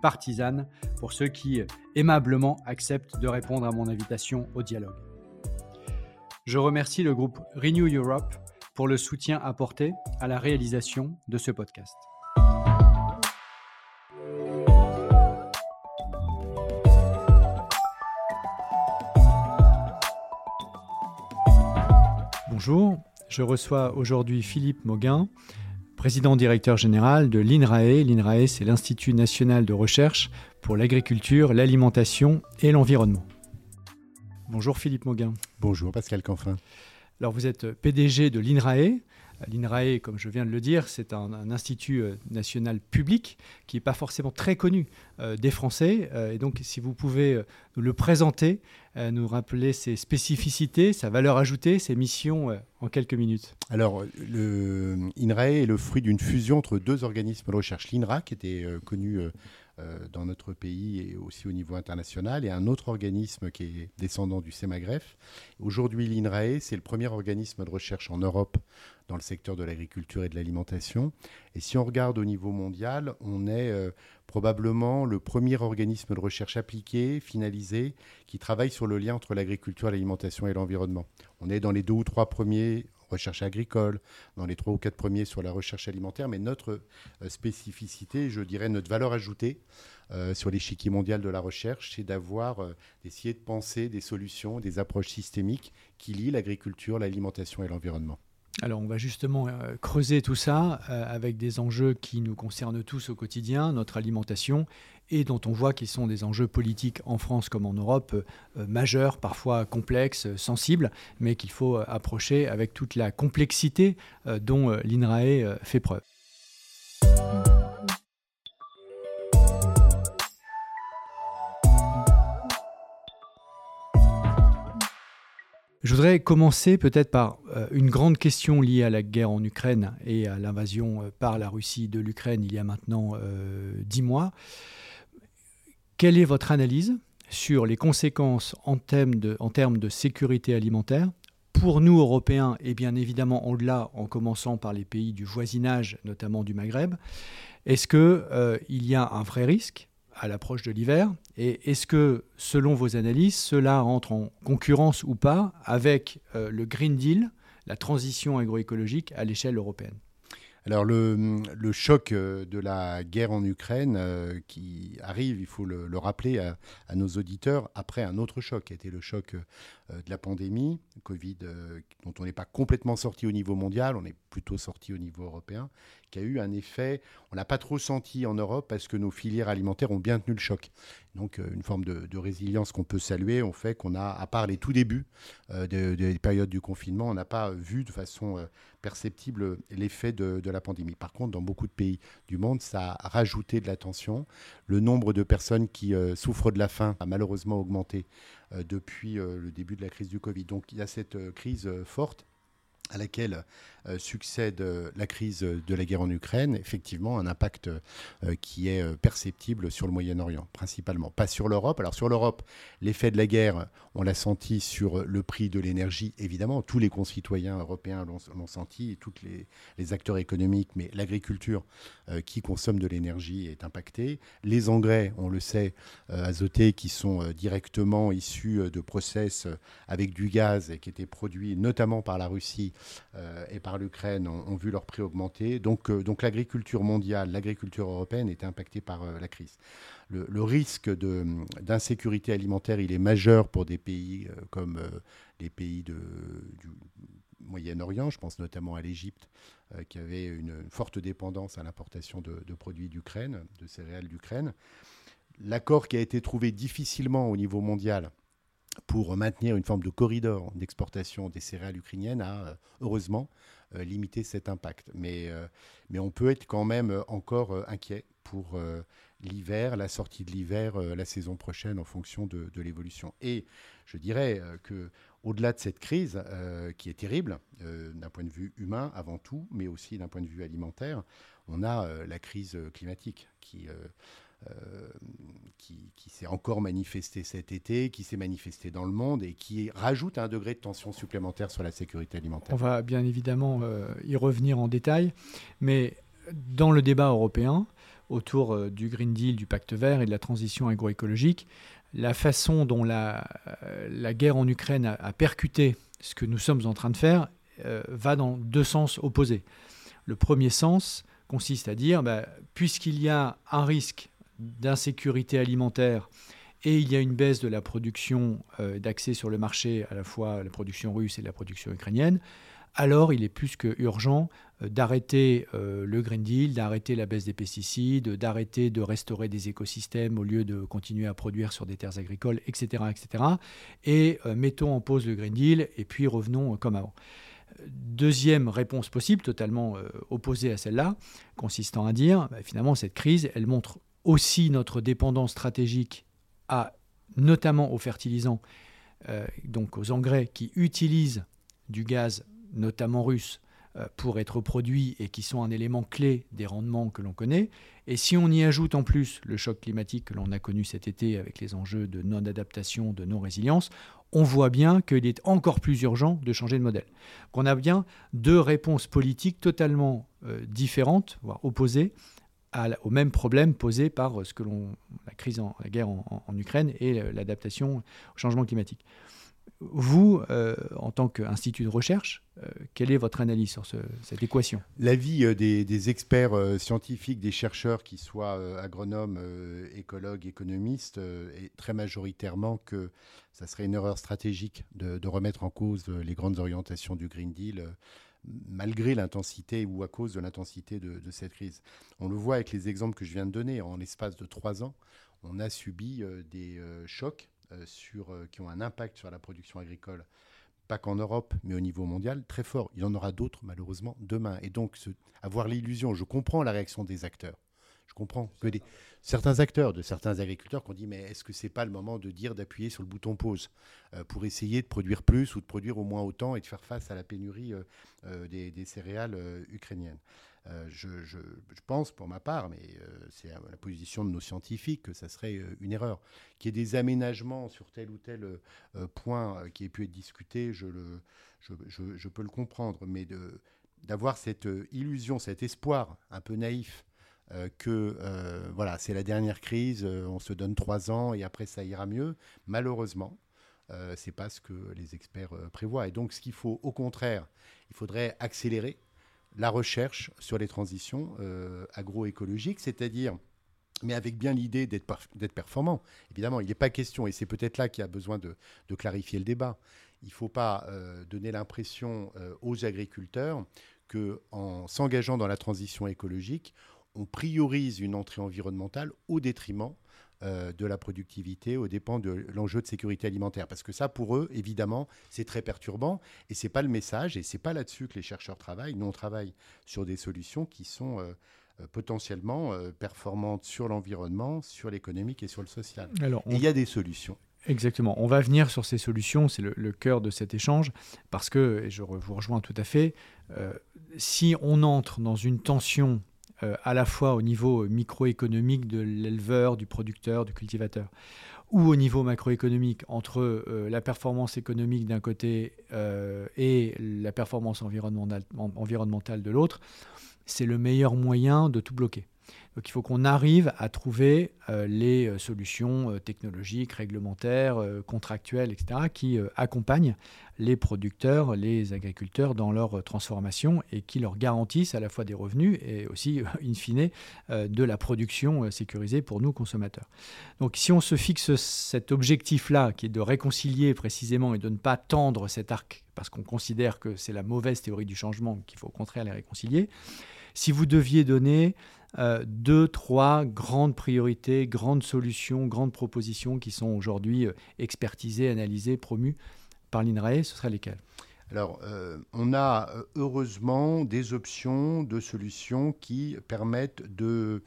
partisane pour ceux qui aimablement acceptent de répondre à mon invitation au dialogue. Je remercie le groupe Renew Europe pour le soutien apporté à la réalisation de ce podcast. Bonjour, je reçois aujourd'hui Philippe Mauguin, président directeur général de l'INRAE. L'INRAE, c'est l'Institut national de recherche pour l'agriculture, l'alimentation et l'environnement. Bonjour Philippe Mauguin. Bonjour Pascal Canfin. Alors vous êtes PDG de l'INRAE, L'INRAE, comme je viens de le dire, c'est un, institut euh, national public qui n'est pas forcément très connu euh, des Français. Euh, et donc, si vous pouvez nous le présenter, nous rappeler ses spécificités, sa valeur ajoutée, ses missions en quelques minutes. Alors, l'INRAE est le fruit d'une fusion entre deux organismes de recherche. L'INRA, qui était connu dans notre pays et aussi au niveau international, et un autre organisme qui est descendant du CEMAGREF. Aujourd'hui, l'INRAE, c'est le premier organisme de recherche en Europe dans le secteur de l'agriculture et de l'alimentation. Et si on regarde au niveau mondial, on est euh, probablement le premier organisme de recherche appliqué, finalisé, qui travaille sur le lien entre l'agriculture, l'alimentation et l'environnement. On est dans les deux ou trois premiers recherche agricole, dans les trois ou quatre premiers sur la recherche alimentaire, mais notre euh, spécificité, je dirais notre valeur ajoutée euh, sur l'échiquier mondial de la recherche, c'est d'avoir, euh, d'essayer de penser des solutions, des approches systémiques qui lient l'agriculture, l'alimentation et l'environnement. Alors on va justement creuser tout ça avec des enjeux qui nous concernent tous au quotidien, notre alimentation et dont on voit qu'ils sont des enjeux politiques en France comme en Europe euh, majeurs, parfois complexes, sensibles, mais qu'il faut euh, approcher avec toute la complexité euh, dont l'INRAE fait preuve. Je voudrais commencer peut-être par une grande question liée à la guerre en Ukraine et à l'invasion par la Russie de l'Ukraine il y a maintenant dix mois. Quelle est votre analyse sur les conséquences en termes de, sécurité alimentaire pour nous, Européens, et bien évidemment au-delà, en commençant par les pays du voisinage, notamment du Maghreb, est-ce qu'il euh, y a un vrai risque à l'approche de l'hiver Et est-ce que, selon vos analyses, cela entre en concurrence ou pas avec euh, le Green Deal, la transition agroécologique à l'échelle européenne? Alors le, choc euh, de la guerre en Ukraine euh, qui arrive, il faut le, rappeler à, nos auditeurs, après un autre choc qui a été le choc euh, de la pandémie, Covid, dont on n'est pas complètement sorti au niveau mondial, on est plutôt sorti au niveau européen, qui a eu un effet, on n'a pas trop senti en Europe parce que nos filières alimentaires ont bien tenu le choc. Donc une forme de, résilience qu'on peut saluer, on fait qu'on a, à part les tout débuts des périodes du confinement, on n'a pas vu de façon perceptible l'effet de, la pandémie. Par contre, dans beaucoup de pays du monde, ça a rajouté de la tension. Le nombre de personnes qui souffrent de la faim a malheureusement augmenté depuis le début de la crise du Covid. Donc il y a cette crise forte à laquelle euh, succède euh, la crise de la guerre en Ukraine, effectivement un impact euh, qui est perceptible sur le Moyen-Orient, principalement. Pas sur l'Europe. Alors sur l'Europe, l'effet de la guerre, on l'a senti sur le prix de l'énergie, évidemment. Tous les concitoyens européens l'ont senti, tous les, acteurs économiques, mais l'agriculture qui consomme de l'énergie est impactée. Les engrais, on le sait, azotés, qui sont directement issus de process avec du gaz et qui étaient produits notamment par la Russie et par l'Ukraine ont, vu leur prix augmenter. Donc, donc l'agriculture mondiale, l'agriculture européenne est impactée par la crise. Le, risque d'insécurité alimentaire, il est majeur pour des pays comme les pays du Moyen-Orient. Je pense notamment à l'Égypte, qui avait une, forte dépendance à l'importation de, produits d'Ukraine, de céréales d'Ukraine. L'accord qui a été trouvé difficilement au niveau mondial pour maintenir une forme de corridor d'exportation des céréales ukrainiennes a euh, heureusement euh, limité cet impact. Mais, euh, mais on peut être quand même encore inquiet pour l'hiver, la sortie de l'hiver, la saison prochaine en fonction de, l'évolution. Et je dirais que au-delà de cette crise qui est terrible d'un point de vue humain avant tout, mais aussi d'un point de vue alimentaire, on a la crise climatique qui euh, qui, s'est encore manifesté cet été, qui s'est manifesté dans le monde et qui rajoute un degré de tension supplémentaire sur la sécurité alimentaire. On va bien évidemment euh, y revenir en détail, mais dans le débat européen autour euh, du Green Deal, du pacte vert et de la transition agroécologique, la façon dont la, guerre en Ukraine a, percuté ce que nous sommes en train de faire va dans deux sens opposés. Le premier sens consiste à dire, bah, puisqu'il y a un risque d'insécurité alimentaire et il y a une baisse de la production euh, d'accès sur le marché, à la fois la production russe et la production ukrainienne, alors il est plus que urgent euh, d'arrêter euh, le Green Deal, d'arrêter la baisse des pesticides, d'arrêter de restaurer des écosystèmes au lieu de continuer à produire sur des terres agricoles, etc. etc. Et mettons en pause le Green Deal et puis revenons comme avant. Deuxième réponse possible, totalement opposée à celle-là, consistant à dire, bah, finalement, cette crise, elle montre aussi notre dépendance stratégique à, notamment aux fertilisants, euh, donc aux engrais qui utilisent du gaz, notamment russe, euh, pour être produits et qui sont un élément clé des rendements que l'on connaît. Et si on y ajoute en plus le choc climatique que l'on a connu cet été avec les enjeux de non-adaptation, de non-résilience, on voit bien qu'il est encore plus urgent de changer de modèle. Qu'on a bien deux réponses politiques totalement euh, différentes, voire opposées, au même problème posé par ce que l'on, la crise, en, la guerre en, Ukraine et l'adaptation au changement climatique. Vous, euh, en tant qu'institut de recherche, euh, quelle est votre analyse sur cette équation? L'avis euh, des, experts scientifiques, des chercheurs, qui soient agronomes, écologues, économistes, est très majoritairement que ça serait une erreur stratégique de remettre en cause les grandes orientations du Green Deal malgré l'intensité ou à cause de l'intensité de, cette crise. On le voit avec les exemples que je viens de donner. En l'espace de trois ans, on a subi euh, des euh, chocs euh, qui ont un impact sur la production agricole, pas qu'en Europe, mais au niveau mondial, très fort. Il y en aura d'autres, malheureusement, demain. Et donc, avoir l'illusion, je comprends la réaction des acteurs. Je comprends. Que certains acteurs, de certains agriculteurs, qui ont dit mais est-ce que c'est pas le moment de dire d'appuyer sur le bouton pause euh, pour essayer de produire plus ou de produire au moins autant et de faire face à la pénurie euh, euh, des, céréales ukrainiennes? Je, pense pour ma part, mais c'est la position de nos scientifiques, que ça serait une erreur. Qu'il y ait des aménagements sur tel ou tel point qui ait pu être discuté, je peux le comprendre, mais d'avoir cette illusion, cet espoir un peu naïf euh, que euh, voilà, c'est la dernière crise, euh, on se donne trois ans et après ça ira mieux. Malheureusement, c'est pas ce que les experts prévoient. Et donc, ce qu'il faut, au contraire, il faudrait accélérer la recherche sur les transitions agroécologiques, c'est-à-dire mais avec bien l'idée d'être performant. Évidemment, il n'est pas question, et c'est peut-être là qu'il y a besoin de, clarifier le débat. Il ne faut pas donner l'impression aux agriculteurs qu'en s'engageant dans la transition écologique, on priorise une entrée environnementale au détriment euh, de la productivité, au dépend de l'enjeu de sécurité alimentaire. Parce que ça, pour eux, évidemment, c'est très perturbant et c'est pas le message et c'est pas là-dessus que les chercheurs travaillent. Nous, on travaille sur des solutions qui sont euh, euh, potentiellement performantes sur l'environnement, sur l'économique et sur le social. Alors, il y a des solutions. Exactement. On va venir sur ces solutions, c'est le, cœur de cet échange, parce que, et je vous rejoins tout à fait, si on entre dans une tension euh, à la fois au niveau microéconomique de l'éleveur, du producteur, du cultivateur, ou au niveau macroéconomique entre euh, la performance économique d'un côté euh, et la performance environnementale, environnementale de l'autre, c'est le meilleur moyen de tout bloquer. Donc il faut qu'on arrive à trouver euh, les euh, solutions technologiques, réglementaires, contractuelles, etc., qui accompagnent les producteurs, les agriculteurs dans leur transformation et qui leur garantissent à la fois des revenus et aussi, in fine, de la production sécurisée pour nous consommateurs. Donc si on se fixe cet objectif-là, qui est de réconcilier précisément et de ne pas tendre cet arc parce qu'on considère que c'est la mauvaise théorie du changement, qu'il faut au contraire les réconcilier. Si vous deviez donner euh, deux, trois grandes priorités, grandes solutions, grandes propositions qui sont aujourd'hui euh, expertisées, analysées, promues par l'INRAE, ce seraient lesquelles? Alors, euh, on a heureusement des options de solutions qui permettent de,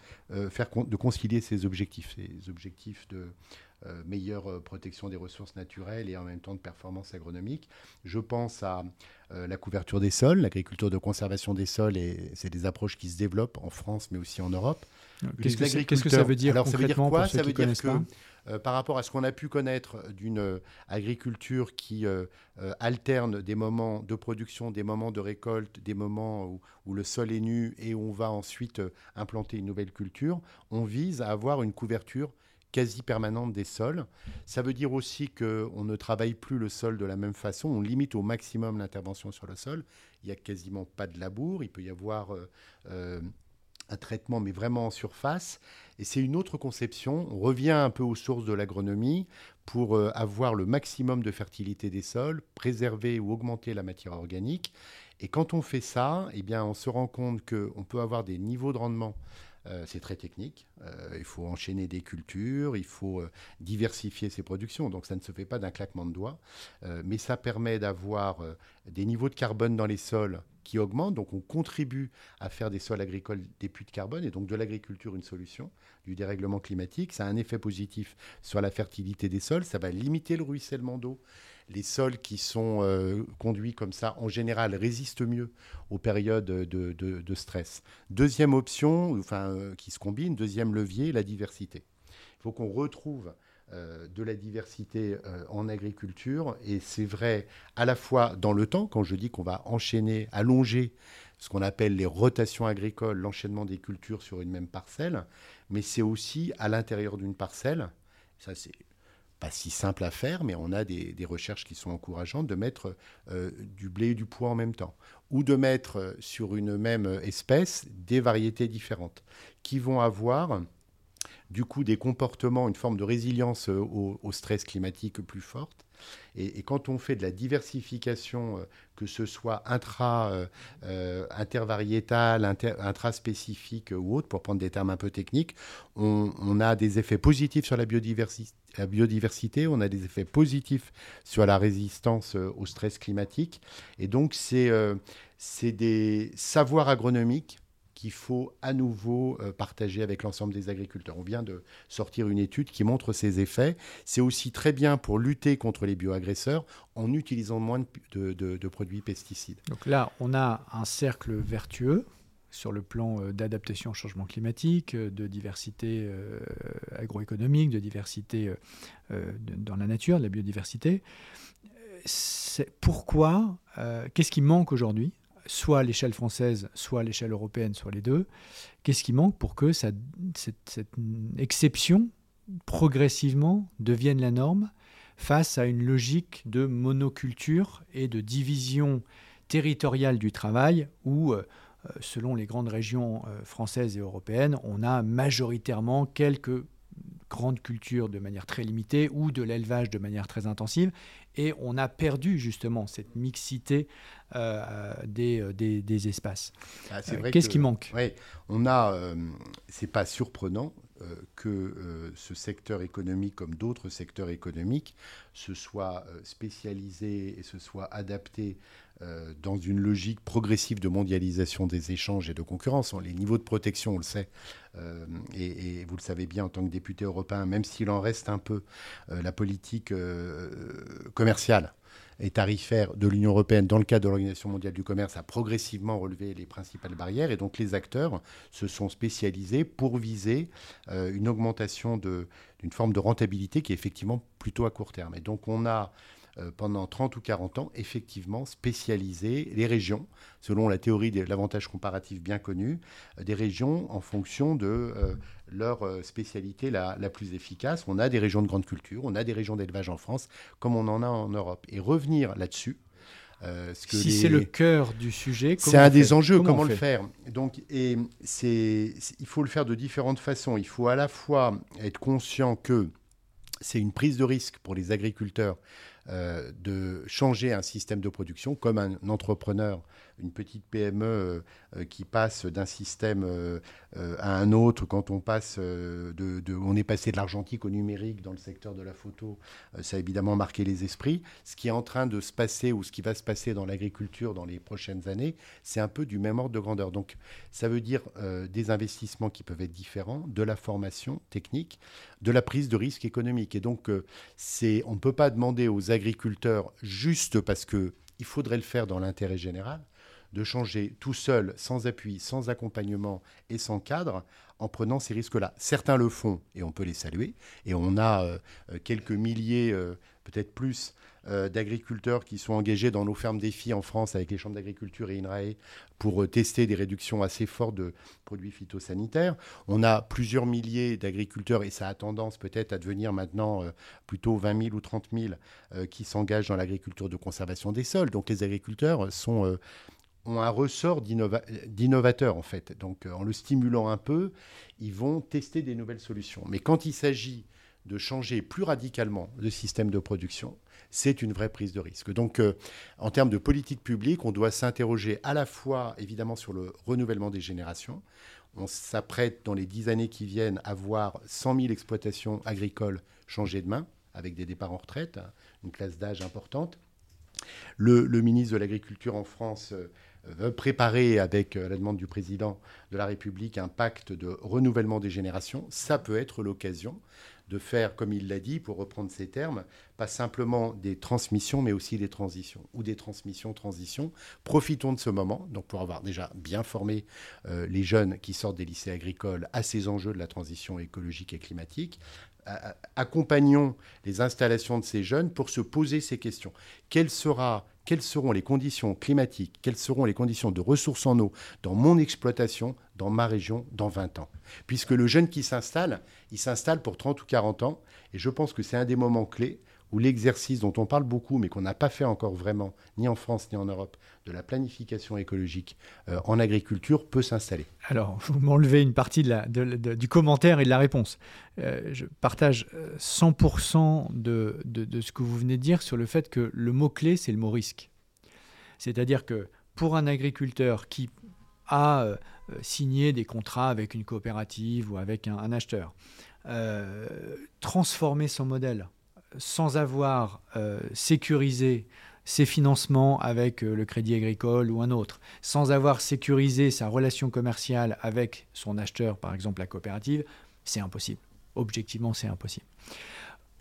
faire, de concilier ces objectifs, ces objectifs de meilleure protection des ressources naturelles et en même temps de performance agronomique. Je pense à la couverture des sols, l'agriculture de conservation des sols, et c'est des approches qui se développent en France mais aussi en Europe. Qu'est-ce que, ça veut dire Alors, ça veut dire quoi Ça veut dire que par rapport à ce qu'on a pu connaître d'une agriculture qui alterne des moments de production, des moments de récolte, des moments où, où, le sol est nu et où on va ensuite implanter une nouvelle culture, on vise à avoir une couverture quasi permanente des sols. Ça veut dire aussi qu'on ne travaille plus le sol de la même façon, on limite au maximum l'intervention sur le sol. Il n'y a quasiment pas de labour, il peut y avoir euh, euh, un traitement, mais vraiment en surface. Et c'est une autre conception. On revient un peu aux sources de l'agronomie pour euh, avoir le maximum de fertilité des sols, préserver ou augmenter la matière organique. Et quand on fait ça, eh bien, on se rend compte qu'on peut avoir des niveaux de rendement euh, c'est très technique. Euh, il faut enchaîner des cultures, il faut euh, diversifier ses productions. Donc ça ne se fait pas d'un claquement de doigts. mais ça permet d'avoir des niveaux de carbone dans les sols qui augmentent. Donc on contribue à faire des sols agricoles des puits de carbone et donc de l'agriculture une solution du dérèglement climatique. Ça a un effet positif sur la fertilité des sols. Ça va limiter le ruissellement d'eau les sols qui sont euh, conduits comme ça, en général, résistent mieux aux périodes de, stress. Deuxième option, enfin, euh, qui se combine, deuxième levier, la diversité. Il faut qu'on retrouve euh, de la diversité en agriculture, et c'est vrai à la fois dans le temps, quand je dis qu'on va enchaîner, allonger ce qu'on appelle les rotations agricoles, l'enchaînement des cultures sur une même parcelle, mais c'est aussi à l'intérieur d'une parcelle, ça c'est pas si simple à faire, mais on a des, recherches qui sont encourageantes de mettre euh, du blé et du pois en même temps, ou de mettre euh, sur une même espèce des variétés différentes, qui vont avoir du coup des comportements, une forme de résilience euh, au stress climatique plus forte, et, quand on fait de la diversification, euh, que ce soit intra, euh, intraspécifique ou autre, pour prendre des termes un peu techniques, on, a des effets positifs sur la biodiversité, la biodiversité, on a des effets positifs sur la résistance au stress climatique. Et donc, c'est des savoirs agronomiques qu'il faut à nouveau euh, partager avec l'ensemble des agriculteurs. On vient de sortir une étude qui montre ces effets. C'est aussi très bien pour lutter contre les bioagresseurs en utilisant moins de, produits pesticides. Donc là, on a un cercle vertueux sur le plan euh, d'adaptation au changement climatique, euh, de diversité agroéconomique, de diversité dans la nature, de la biodiversité. Pourquoi Qu'est-ce qui manque aujourd'hui soit à l'échelle française, soit à l'échelle européenne, soit les deux. Qu'est-ce qui manque pour que cette, exception, progressivement, devienne la norme face à une logique de monoculture et de division territoriale du travail où, euh, selon les grandes régions euh, françaises et européennes, on a majoritairement quelques grandes cultures de manière très limitée ou de l'élevage de manière très intensive et on a perdu justement cette mixité euh, des, euh, des, des, espaces. Ah, euh, qu'est-ce qui manque? On a, c'est pas surprenant que ce secteur économique, comme d'autres secteurs économiques, se soit spécialisé et se soit adapté euh, dans une logique progressive de mondialisation des échanges et de concurrence. Les niveaux de protection, on le sait, euh, et, vous le savez bien en tant que député européen, même s'il en reste un peu, euh, la politique commerciale et tarifaire de l'Union européenne dans le cadre de l'Organisation mondiale du commerce a progressivement relevé les principales barrières et donc les acteurs se sont spécialisés pour viser une augmentation d'une forme de rentabilité qui est effectivement plutôt à court terme. Et donc on a euh, pendant 30 ou 40 ans, effectivement, spécialiser les régions, selon la théorie de l'avantage comparatif bien connue, euh, des régions en fonction de euh, leur spécialité la, la, plus efficace. On a des régions de grande culture, on a des régions d'élevage en France, comme on en a en Europe. Et revenir là-dessus, euh, si c'est le cœur du sujet, c'est un des enjeux. Comment, le faire? Donc, et c'est, il faut le faire de différentes façons. Il faut à la fois être conscient que c'est une prise de risque pour les agriculteurs euh, de changer un système de production, comme un entrepreneur, une petite PME euh, euh, qui passe d'un système à un autre, quand on passe on est passé de l'argentique au numérique dans le secteur de la photo, ça a évidemment marqué les esprits. Ce qui est en train de se passer ou ce qui va se passer dans l'agriculture dans les prochaines années, c'est un peu du même ordre de grandeur. Donc ça veut dire des investissements qui peuvent être différents, de la formation technique, de la prise de risque économique. Et donc c'est, on ne peut pas demander aux agriculteurs juste parce que il faudrait le faire dans l'intérêt général, de changer tout seul, sans appui, sans accompagnement et sans cadre, en prenant ces risques-là. Certains le font et on peut les saluer. Et on a euh, quelques milliers, euh, peut-être plus, euh, d'agriculteurs qui sont engagés dans nos fermes défis en France avec les chambres d'agriculture et INRAE pour euh, tester des réductions assez fortes de produits phytosanitaires. On a plusieurs milliers d'agriculteurs et ça a tendance peut-être à devenir maintenant euh, plutôt 20 000 ou 30 000 qui s'engagent dans l'agriculture de conservation des sols. Donc les agriculteurs sont ont un ressort d'innovateur en fait. Donc en le stimulant un peu, ils vont tester des nouvelles solutions. Mais quand il s'agit de changer plus radicalement le système de production, c'est une vraie prise de risque. Donc, euh, en termes de politique publique, on doit s'interroger à la fois, évidemment, sur le renouvellement des générations. On s'apprête, dans les dix années qui viennent, à voir 100 000 exploitations agricoles changer de main, avec des départs en retraite, hein, une classe d'âge importante. Le, ministre de l'Agriculture en France euh, préparer, avec euh, la demande du président de la République, un pacte de renouvellement des générations. Ça peut être l'occasion de faire, comme il l'a dit, pour reprendre ses termes, pas simplement des transmissions, mais aussi des transitions, ou des transmissions-transitions. Profitons de ce moment, donc pour avoir déjà bien formé euh, les jeunes qui sortent des lycées agricoles à ces enjeux de la transition écologique et climatique, accompagnons les installations de ces jeunes pour se poser ces questions. quelles seront les conditions climatiques, quelles seront les conditions de ressources en eau dans mon exploitation, dans ma région, dans 20 ans? Puisque le jeune qui s'installe, il s'installe pour 30 ou 40 ans, et je pense que c'est un des moments clés où l'exercice dont on parle beaucoup, mais qu'on n'a pas fait encore vraiment, ni en France ni en Europe, de la planification écologique euh, en agriculture peut s'installer. Alors, vous m'enlevez une partie du commentaire et de la réponse. Euh, je partage 100% euh, de, ce que vous venez de dire sur le fait que le mot-clé, c'est le mot risque. C'est-à-dire que pour un agriculteur qui a signé des contrats avec une coopérative ou avec un acheteur, transformer son modèle, sans avoir euh, sécurisé ses financements avec euh, le crédit agricole ou un autre, sans avoir sécurisé sa relation commerciale avec son acheteur, par exemple la coopérative, c'est impossible. Objectivement, c'est impossible.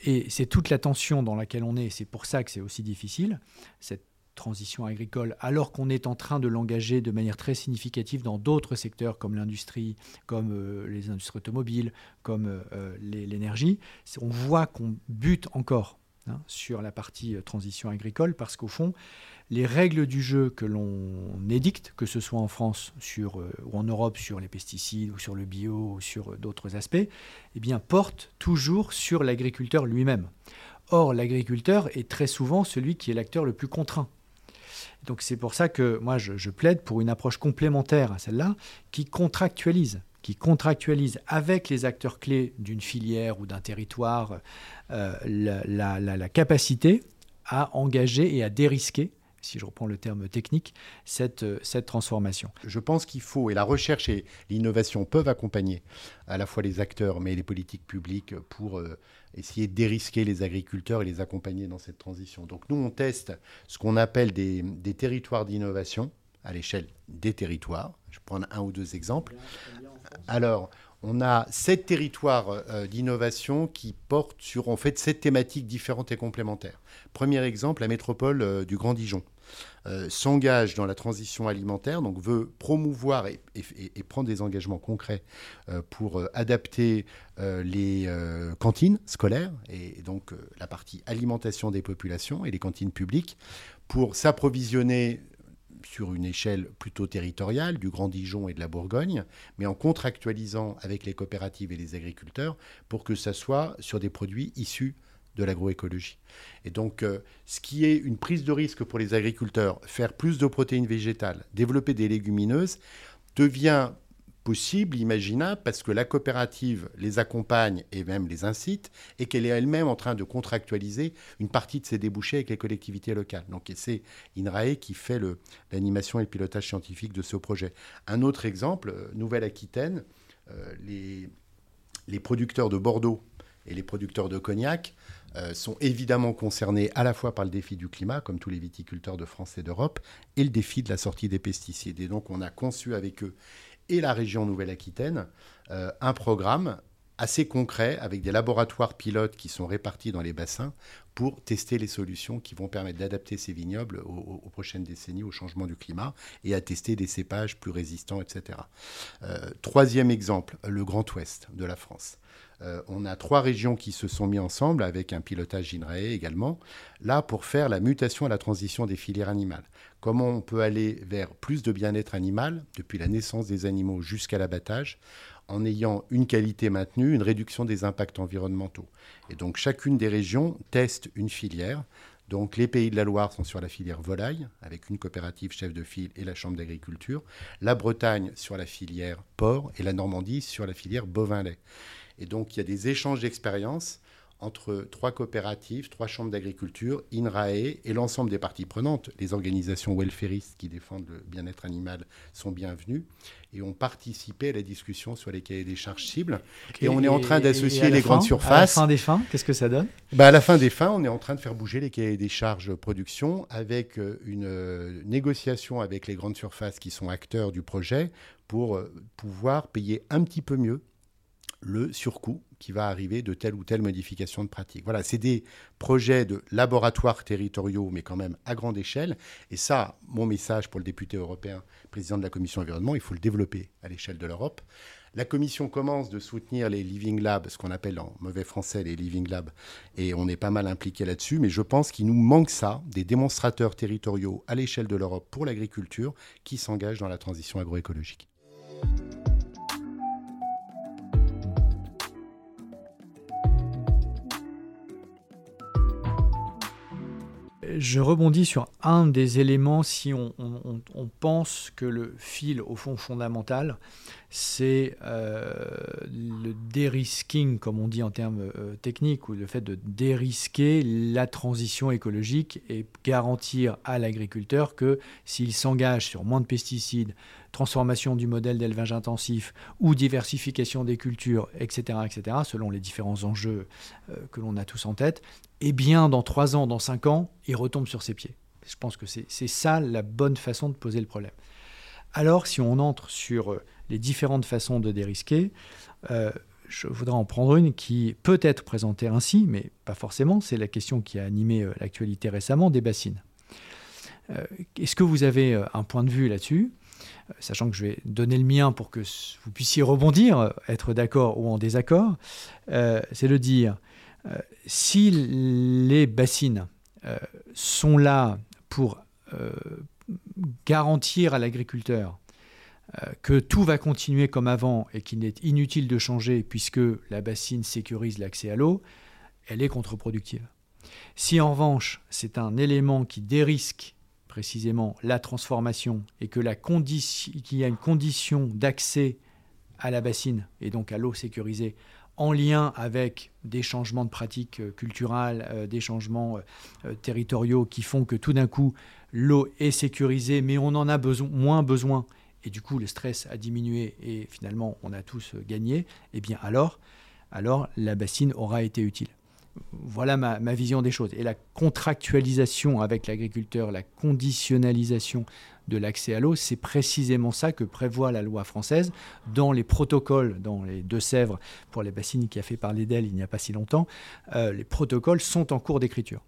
Et c'est toute la tension dans laquelle on est, c'est pour ça que c'est aussi difficile, cette transition agricole, alors qu'on est en train de l'engager de manière très significative dans d'autres secteurs comme l'industrie, comme euh, les industries automobiles, comme euh, euh, l'énergie, on voit qu'on bute encore hein, sur la partie transition agricole parce qu'au fond, les règles du jeu que l'on édicte, que ce soit en France ou en Europe sur les pesticides ou sur le bio ou sur d'autres aspects, eh bien, portent toujours sur l'agriculteur lui-même. Or, l'agriculteur est très souvent celui qui est l'acteur le plus contraint donc c'est pour ça que moi je, plaide pour une approche complémentaire à celle-là qui contractualise qui contractualise avec les acteurs clés d'une filière ou d'un territoire euh, la, capacité à engager et à dérisquer si je reprends le terme technique, cette, cette transformation. Je pense qu'il faut, et la recherche et l'innovation peuvent accompagner à la fois les acteurs, mais les politiques publiques pour euh, essayer de dérisquer les agriculteurs et les accompagner dans cette transition. Donc nous, on teste ce qu'on appelle des, territoires d'innovation à l'échelle des territoires. Je prendre un ou deux exemples. Alors, on a sept territoires euh, d'innovation qui portent sur en fait sept thématiques différentes et complémentaires. Premier exemple, la métropole euh, du Grand Dijon. Euh, s'engage dans la transition alimentaire, donc veut promouvoir et, prendre des engagements concrets euh, pour euh, adapter les cantines scolaires et, donc la partie alimentation des populations et les cantines publiques pour s'approvisionner sur une échelle plutôt territoriale du Grand Dijon et de la Bourgogne, mais en contractualisant avec les coopératives et les agriculteurs pour que ça soit sur des produits issus de l'agroécologie. Et donc, euh, ce qui est une prise de risque pour les agriculteurs, faire plus de protéines végétales, développer des légumineuses, devient possible, imaginable, parce que la coopérative les accompagne et même les incite, et qu'elle est elle-même en train de contractualiser une partie de ses débouchés avec les collectivités locales. Donc c'est INRAE qui fait l'animation et le pilotage scientifique de ce projet. Un autre exemple, euh, Nouvelle-Aquitaine, euh, les, les producteurs de Bordeaux et les producteurs de cognac euh, sont évidemment concernés à la fois par le défi du climat, comme tous les viticulteurs de France et d'Europe, et le défi de la sortie des pesticides. Et donc on a conçu avec eux et la région Nouvelle-Aquitaine euh, un programme assez concret avec des laboratoires pilotes qui sont répartis dans les bassins pour tester les solutions qui vont permettre d'adapter ces vignobles aux, prochaines décennies au changement du climat et à tester des cépages plus résistants, etc. Euh, troisième exemple, le Grand Ouest de la France. Euh, on a trois régions qui se sont mis ensemble avec un pilotage INRAE également, là pour faire la mutation à la transition des filières animales. Comment on peut aller vers plus de bien-être animal depuis la naissance des animaux jusqu'à l'abattage en ayant une qualité maintenue, une réduction des impacts environnementaux. Et donc chacune des régions teste une filière. Donc les pays de la Loire sont sur la filière volaille, avec une coopérative chef de file et la Chambre d'agriculture. La Bretagne sur la filière porc et la Normandie sur la filière bovin-lait. Et donc, il y a des échanges d'expériences entre trois coopératives, trois chambres d'agriculture, INRAE et l'ensemble des parties prenantes. Les organisations welfaristes qui défendent le bien-être animal sont bienvenues et ont participé à la discussion sur les cahiers des charges cibles. Et on est en train d'associer les grandes surfaces. À la fin des fins, qu'est-ce que ça donne? Bah, À la fin des fins, on est en train de faire bouger les cahiers des charges production avec euh, une euh, négociation avec les grandes surfaces qui sont acteurs du projet pour euh, pouvoir payer un petit peu mieux le surcoût qui va arriver de telle ou telle modification de pratique. Voilà, c'est des projets de laboratoires territoriaux, mais quand même à grande échelle. Et ça, mon message pour le député européen, président de la Commission environnement, il faut le développer à l'échelle de l'Europe. La Commission commence de soutenir les Living Labs, ce qu'on appelle en mauvais français les Living Labs, et on est pas mal impliqué là-dessus, mais je pense qu'il nous manque ça, des démonstrateurs territoriaux à l'échelle de l'Europe pour l'agriculture qui s'engagent dans la transition agroécologique. Je rebondis sur un des éléments si on, pense que le fil, au fond fondamental, c'est euh, le dérisking, comme on dit en termes euh, techniques, ou le fait de dérisquer la transition écologique et garantir à l'agriculteur que s'il s'engage sur moins de pesticides, transformation du modèle d'élevage intensif ou diversification des cultures, etc., etc., selon les différents enjeux euh, que l'on a tous en tête, eh bien, dans 3 ans, dans 5 ans, il retombe sur ses pieds. Je pense que c'est ça la bonne façon de poser le problème. Alors, si on entre sur les différentes façons de dérisquer. Euh, je voudrais en prendre une qui peut être présentée ainsi, mais pas forcément. C'est la question qui a animé euh, l'actualité récemment des bassines. Euh, est-ce que vous avez un point de vue là-dessus? Sachant que je vais donner le mien pour que vous puissiez rebondir, être d'accord ou en désaccord, c'est de dire si les bassines sont là pour garantir à l'agriculteur euh, que tout va continuer comme avant et qu'il est inutile de changer puisque la bassine sécurise l'accès à l'eau, elle est contre-productive. Si en revanche c'est un élément qui dérisque précisément la transformation et que la qu'il y a une condition d'accès à la bassine et donc à l'eau sécurisée en lien avec des changements de pratiques euh, culturelles, euh, des changements territoriaux qui font que tout d'un coup l'eau est sécurisée mais on en a besoin, moins besoin et du coup le stress a diminué et finalement on a tous gagné, eh bien alors, alors la bassine aura été utile. Voilà ma, vision des choses. Et la contractualisation avec l'agriculteur, la conditionnalisation de l'accès à l'eau. C'est précisément ça que prévoit la loi française dans les protocoles, dans les Deux-Sèvres, pour les bassines qui a fait parler d'elle il n'y a pas si longtemps. Euh, les protocoles sont en cours d'écriture.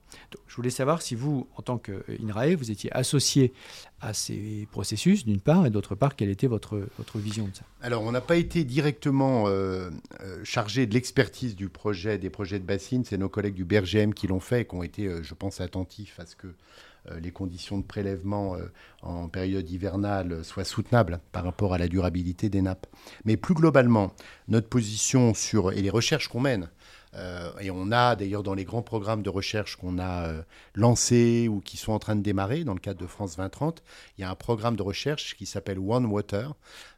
Je voulais savoir si vous, en tant qu'INRAE, vous étiez associé à ces processus, d'une part, et d'autre part, quelle était votre, votre vision de ça? Alors, on n'a pas été directement euh, euh, chargé de l'expertise du projet, des projets de bassines. C'est nos collègues du BRGM qui l'ont fait et qui ont été, euh, je pense, attentifs à ce que les conditions de prélèvement en période hivernale soient soutenables par rapport à la durabilité des nappes. Mais plus globalement, notre position sur, et les recherches qu'on mène, euh, et on a d'ailleurs dans les grands programmes de recherche qu'on a euh, lancés ou qui sont en train de démarrer dans le cadre de France 2030, il y a un programme de recherche qui s'appelle One Water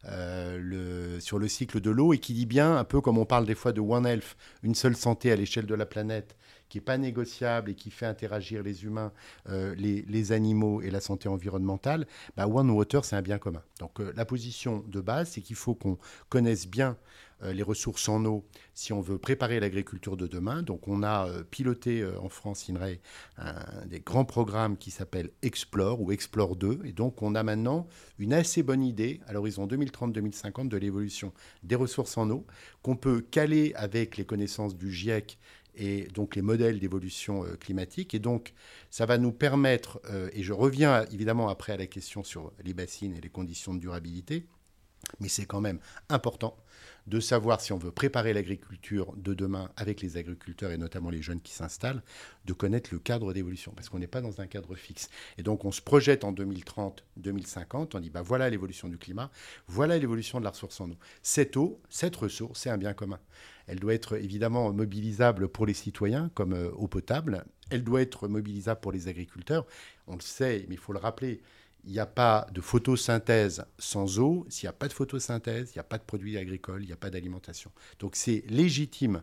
euh, sur le cycle de l'eau et qui dit bien, un peu comme on parle des fois de One Health, une seule santé à l'échelle de la planète, qui n'est pas négociable et qui fait interagir les humains, les, animaux et la santé environnementale, bah One Water, c'est un bien commun. Donc la position de base, c'est qu'il faut qu'on connaisse bien euh, les ressources en eau si on veut préparer l'agriculture de demain. Donc on a euh, piloté euh, en France, INRAE, un des grands programmes qui s'appelle Explore ou Explore 2. Et donc on a maintenant une assez bonne idée à l'horizon 2030-2050 de l'évolution des ressources en eau qu'on peut caler avec les connaissances du GIEC et donc les modèles d'évolution climatique. Et donc, ça va nous permettre, et je reviens évidemment après à la question sur les bassines et les conditions de durabilité, mais c'est quand même important de savoir si on veut préparer l'agriculture de demain avec les agriculteurs et notamment les jeunes qui s'installent, de connaître le cadre d'évolution, parce qu'on n'est pas dans un cadre fixe. Et donc on se projette en 2030, 2050, on dit bah voilà l'évolution du climat, voilà l'évolution de la ressource en eau. Cette eau, cette ressource, c'est un bien commun. Elle doit être évidemment mobilisable pour les citoyens comme euh, eau potable. Elle doit être mobilisable pour les agriculteurs. On le sait, mais il faut le rappeler il n'y a pas de photosynthèse sans eau. S'il n'y a pas de photosynthèse, il n'y a pas de produits agricoles, il n'y a pas d'alimentation. Donc c'est légitime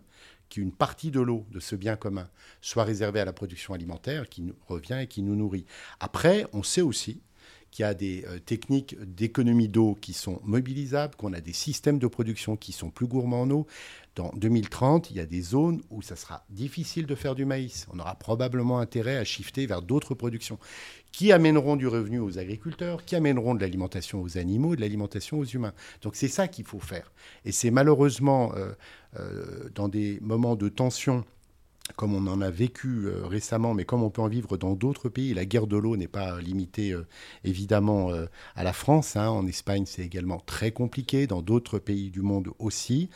qu'une partie de l'eau de ce bien commun soit réservée à la production alimentaire qui nous revient et qui nous nourrit. Après, on sait aussi qu'il y a des euh, techniques d'économie d'eau qui sont mobilisables, qu'on a des systèmes de production qui sont plus gourmands en eau. Dans 2030, il y a des zones où ça sera difficile de faire du maïs. On aura probablement intérêt à shifter vers d'autres productions qui amèneront du revenu aux agriculteurs, qui amèneront de l'alimentation aux animaux, de l'alimentation aux humains. Donc c'est ça qu'il faut faire. Et c'est malheureusement euh, euh, dans des moments de tension comme on en a vécu euh, récemment, mais comme on peut en vivre dans d'autres pays. La guerre de l'eau n'est pas limitée évidemment à la France. Hein. En Espagne, c'est également très compliqué, dans d'autres pays du monde aussi.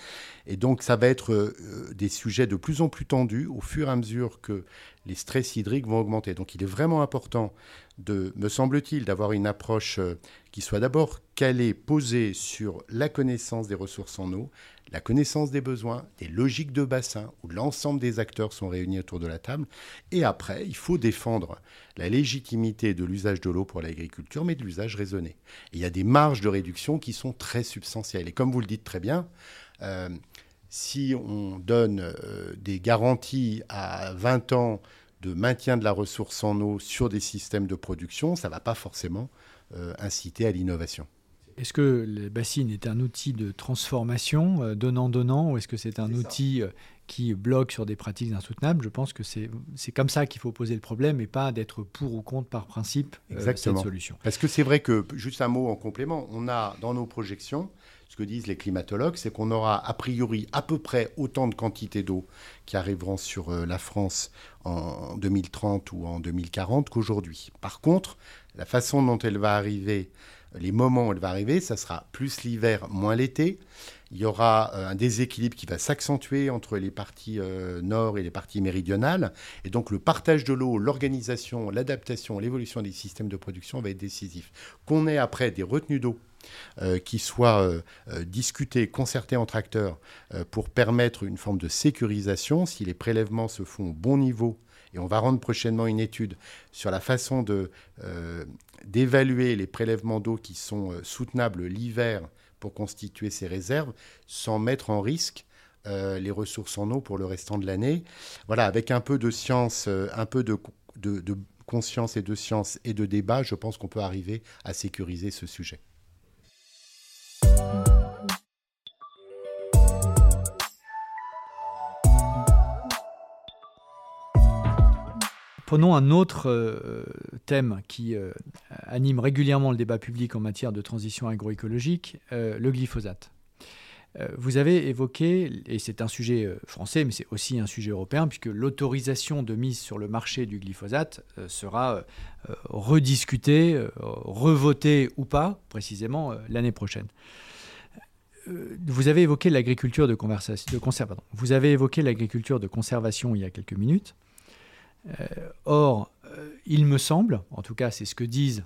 Et donc, ça va être des sujets de plus en plus tendus au fur et à mesure que les stress hydriques vont augmenter. Donc, il est vraiment important de, me semble-t-il, d'avoir une approche euh, qui soit d'abord calée, posée sur la connaissance des ressources en eau, la connaissance des besoins, des logiques de bassin, où l'ensemble des acteurs sont réunis autour de la table. Et après, il faut défendre la légitimité de l'usage de l'eau pour l'agriculture, mais de l'usage raisonné. il y a des marges de réduction qui sont très substantielles. Et comme vous le dites très bien, euh, si on donne euh, des garanties à 20 ans de maintien de la ressource en eau sur des systèmes de production, ça ne va pas forcément euh, inciter à l'innovation. Est-ce que le bassine est un outil de transformation euh, donnant-donnant ou est-ce que c'est un outil euh, qui bloque sur des pratiques insoutenables? Je pense que c'est comme ça qu'il faut poser le problème et pas d'être pour ou contre par principe Exactement. cette solution. Parce que c'est vrai que, juste un mot en complément, on a dans nos projections ce que disent les climatologues, c'est qu'on aura a priori à peu près autant de quantités d'eau qui arriveront sur euh, la France en 2030 ou en 2040 qu'aujourd'hui. Par contre, la façon dont elle va arriver, les moments où elle va arriver, ça sera plus l'hiver, moins l'été. Il y aura euh, un déséquilibre qui va s'accentuer entre les parties euh, nord et les parties méridionales. Et donc le partage de l'eau, l'organisation, l'adaptation, l'évolution des systèmes de production va être décisif. Qu'on ait après des retenues d'eau euh, qui soient euh, euh, discutés, concertés entre acteurs pour permettre une forme de sécurisation. Si les prélèvements se font au bon niveau, et on va rendre prochainement une étude sur la façon d'évaluer les prélèvements d'eau qui sont soutenables l'hiver pour constituer ces réserves, sans mettre en risque les ressources en eau pour le restant de l'année. Voilà, avec un peu de science, un peu de, de conscience et de science et de débat, je pense qu'on peut arriver à sécuriser ce sujet. Prenons un autre euh, thème qui euh, anime régulièrement le débat public en matière de transition agroécologique, le glyphosate. Vous avez évoqué, et c'est un sujet français, mais c'est aussi un sujet européen, puisque l'autorisation de mise sur le marché du glyphosate sera rediscutée, revotée ou pas, précisément l'année prochaine. Euh, Vous avez évoqué l'agriculture de conservation il y a quelques minutes. Euh, or, euh, il me semble, en tout cas c'est ce que disent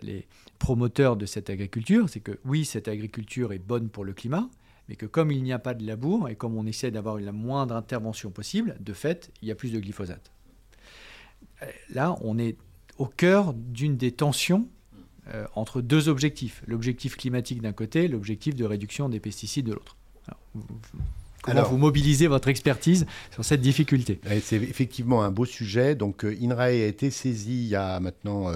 les promoteurs de cette agriculture, c'est que oui, cette agriculture est bonne pour le climat, mais que comme il n'y a pas de labour et comme on essaie d'avoir la moindre intervention possible, de fait, il y a plus de glyphosate. Là, on est au cœur d'une des tensions euh, entre deux objectifs. L'objectif climatique d'un côté, l'objectif de réduction des pesticides de l'autre. Comment vous mobilisez votre expertise sur cette difficulté? C'est effectivement un beau sujet. Donc, euh, INRAE a été saisi il y a maintenant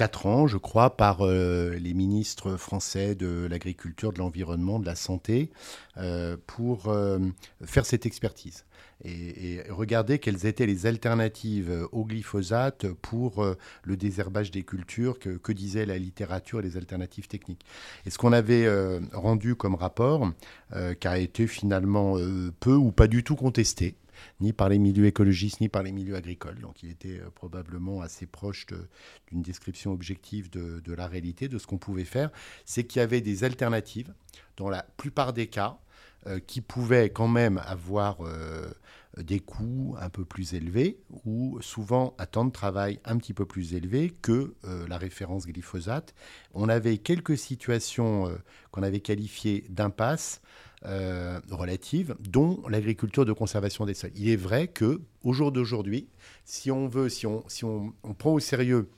euh, quatre ans, je crois, par les ministres français de l'agriculture, de l'environnement, de la santé, pour faire cette expertise et, regarder quelles étaient les alternatives au glyphosate pour euh, le désherbage des cultures, que, disait la littérature et les alternatives techniques. Et ce qu'on avait euh, rendu comme rapport, euh, qui a été finalement peu ou pas du tout contesté, ni par les milieux écologistes, ni par les milieux agricoles. Donc il était probablement assez proche d'une description objective de, la réalité, de ce qu'on pouvait faire. C'est qu'il y avait des alternatives, dans la plupart des cas, qui pouvaient quand même avoir des coûts un peu plus élevés ou souvent un temps de travail un petit peu plus élevé que euh, la référence glyphosate. On avait quelques situations euh, qu'on avait qualifiées d'impasse euh, relatives, dont l'agriculture de conservation des sols. Il est vrai que au jour d'aujourd'hui, si on veut, si on, si on prend au sérieux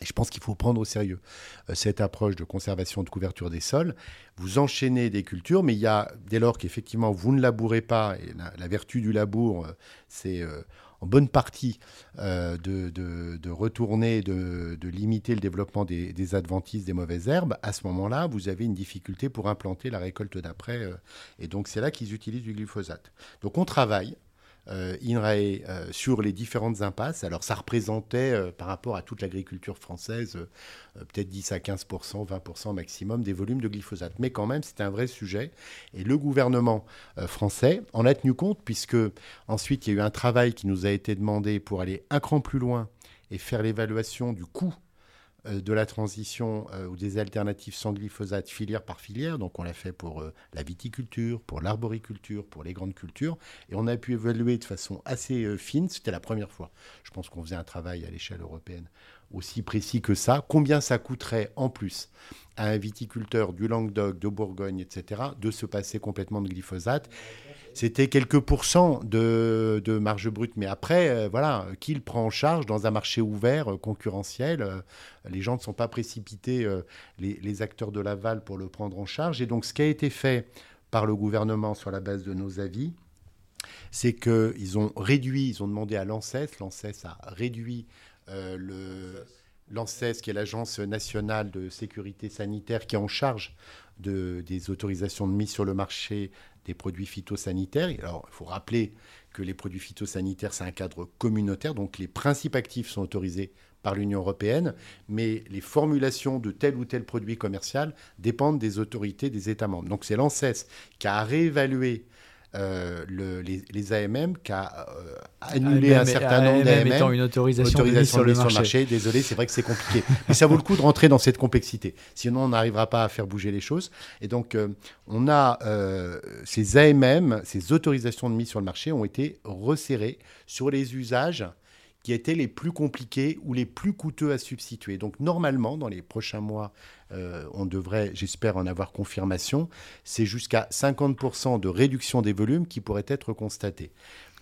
et je pense qu'il faut prendre au sérieux euh, cette approche de conservation de couverture des sols. Vous enchaînez des cultures, mais il y a, dès lors qu'effectivement vous ne labourez pas, et la, vertu du labour, euh, c'est euh, en bonne partie de, retourner, de, limiter le développement des, adventices, des mauvaises herbes, à ce moment-là, vous avez une difficulté pour implanter la récolte d'après. et donc c'est là qu'ils utilisent du glyphosate. Donc on travaille euh, INRAE euh, sur les différentes impasses. Alors ça représentait euh, par rapport à toute l'agriculture française peut-être 10 à 15% 20% maximum des volumes de glyphosate. Mais quand même, c'est un vrai sujet. Et le gouvernement français en a tenu compte puisque ensuite il y a eu un travail qui nous a été demandé pour aller un cran plus loin et faire l'évaluation du coût euh, de la transition euh, ou des alternatives sans glyphosate filière par filière. Donc on l'a fait pour euh, la viticulture, pour l'arboriculture, pour les grandes cultures. Et on a pu évaluer de façon assez fine, c'était la première fois. Je pense qu'on faisait un travail à l'échelle européenne aussi précis que ça. Combien ça coûterait en plus à un viticulteur du Languedoc, de Bourgogne, etc., de se passer complètement de glyphosate? C'était quelques pourcents de, marge brute. Mais après, euh, voilà, qui le prend en charge dans un marché ouvert, euh, concurrentiel euh, Les gens ne sont pas précipités, les, acteurs de l'aval, pour le prendre en charge. Et donc, ce qui a été fait par le gouvernement sur la base de nos avis, c'est qu'ils ont réduit, ils ont demandé à l'ANSES, l'ANSES a réduit le l'ANSES, qui est l'Agence nationale de sécurité sanitaire, qui est en charge de, des autorisations de mise sur le marché des produits phytosanitaires. Alors, il faut rappeler que les produits phytosanitaires, c'est un cadre communautaire, donc les principes actifs sont autorisés par l'Union européenne, mais les formulations de tel ou tel produit commercial dépendent des autorités des États membres. Donc c'est l'ANSES qui a réévalué euh, les, AMM qui a euh, annulé un certain nombre d'AMM. une autorisation, de mise sur, le, marché. Désolé, c'est vrai que c'est compliqué. Mais ça vaut le coup de rentrer dans cette complexité. Sinon, on n'arrivera pas à faire bouger les choses. Et donc, euh, on a ces AMM, ces autorisations de mise sur le marché ont été resserrées sur les usages qui étaient les plus compliqués ou les plus coûteux à substituer. Donc normalement, dans les prochains mois, euh, on devrait, j'espère, en avoir confirmation, c'est jusqu'à 50% de réduction des volumes qui pourraient être constatés.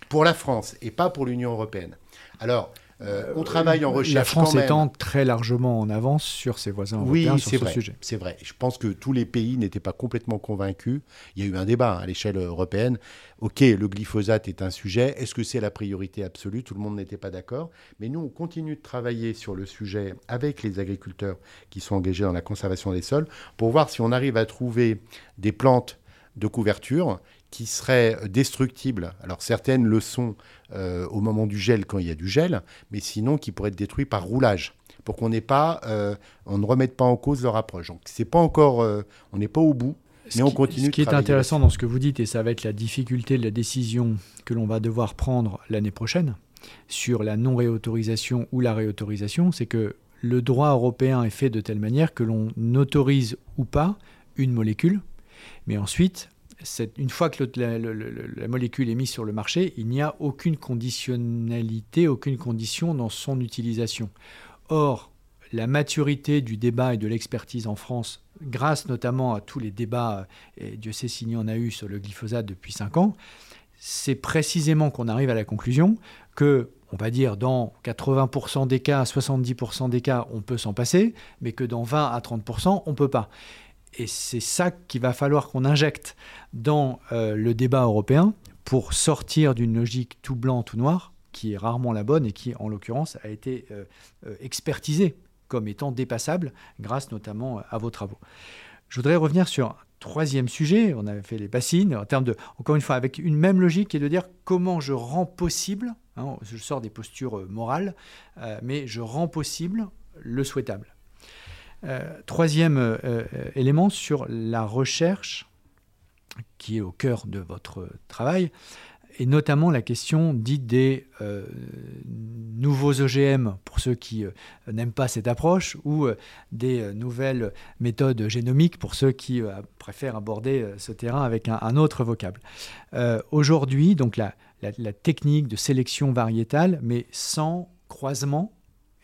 Pour la France et pas pour l'Union européenne. Alors, euh, on travaille en recherche. La France étant très largement en avance sur ses voisins européens sur ce vrai, sujet. C'est vrai. Je pense que tous les pays n'étaient pas complètement convaincus. Il y a eu un débat à l'échelle européenne. Ok, le glyphosate est un sujet. Est-ce que c'est la priorité absolue? Tout le monde n'était pas d'accord. Mais nous, on continue de travailler sur le sujet avec les agriculteurs qui sont engagés dans la conservation des sols pour voir si on arrive à trouver des plantes de couverture qui seraient destructibles. Alors certaines le sont euh, au moment du gel quand il y a du gel, mais sinon qui pourraient être détruits par roulage pour qu'on n'ait pas, euh, on ne remette pas en cause leur approche. Donc c'est pas encore, euh, on n'est pas au bout. Mais on continue. Ce qui est intéressant dans ce que vous dites, et ça va être la difficulté de la décision que l'on va devoir prendre l'année prochaine sur la non-réautorisation ou la réautorisation, c'est que le droit européen est fait de telle manière que l'on autorise ou pas une molécule, mais ensuite, une fois que la, molécule est mise sur le marché, il n'y a aucune conditionnalité, aucune condition dans son utilisation. Or, la maturité du débat et de l'expertise en France, grâce notamment à tous les débats, et Dieu sait s'il y en a eu sur le glyphosate depuis 5 ans, c'est précisément qu'on arrive à la conclusion que, on va dire, dans 80% des cas, 70% des cas, on peut s'en passer, mais que dans 20 à 30%, on ne peut pas. Et c'est ça qu'il va falloir qu'on injecte dans euh, le débat européen pour sortir d'une logique tout blanc, tout noir, qui est rarement la bonne et qui, en l'occurrence, a été euh, euh, expertisée comme étant dépassable grâce notamment à vos travaux. Je voudrais revenir sur un troisième sujet. On avait fait les bassines en termes de, encore une fois, avec une même logique qui est de dire comment je rends possible, hein, je sors des postures morales, mais je rends possible le souhaitable. Euh, troisième euh, euh, élément sur la recherche, qui est au cœur de votre travail, et notamment la question dite des nouveaux OGM, pour ceux qui n'aiment pas cette approche, ou des nouvelles méthodes génomiques, pour ceux qui préfèrent aborder ce terrain avec un, autre vocable. Aujourd'hui, donc la, technique de sélection variétale, mais sans croisement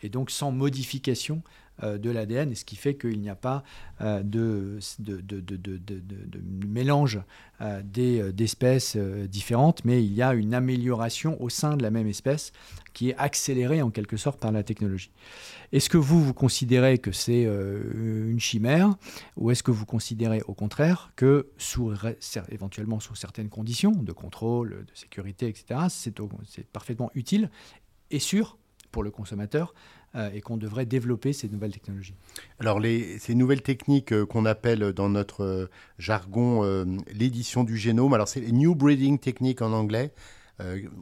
et donc sans modification de l'ADN, et ce qui fait qu'il n'y a pas euh, de, mélange euh, d'espèces différentes, mais il y a une amélioration au sein de la même espèce qui est accélérée en quelque sorte par la technologie. Est-ce que vous, vous considérez que c'est une chimère, ou est-ce que vous considérez au contraire que, éventuellement sous certaines conditions de contrôle, de sécurité, etc., c'est parfaitement utile et sûr pour le consommateur euh, et qu'on devrait développer ces nouvelles technologies Alors, ces nouvelles techniques euh, qu'on appelle dans notre euh, jargon l'édition du génome, alors c'est New Breeding Techniques en anglais.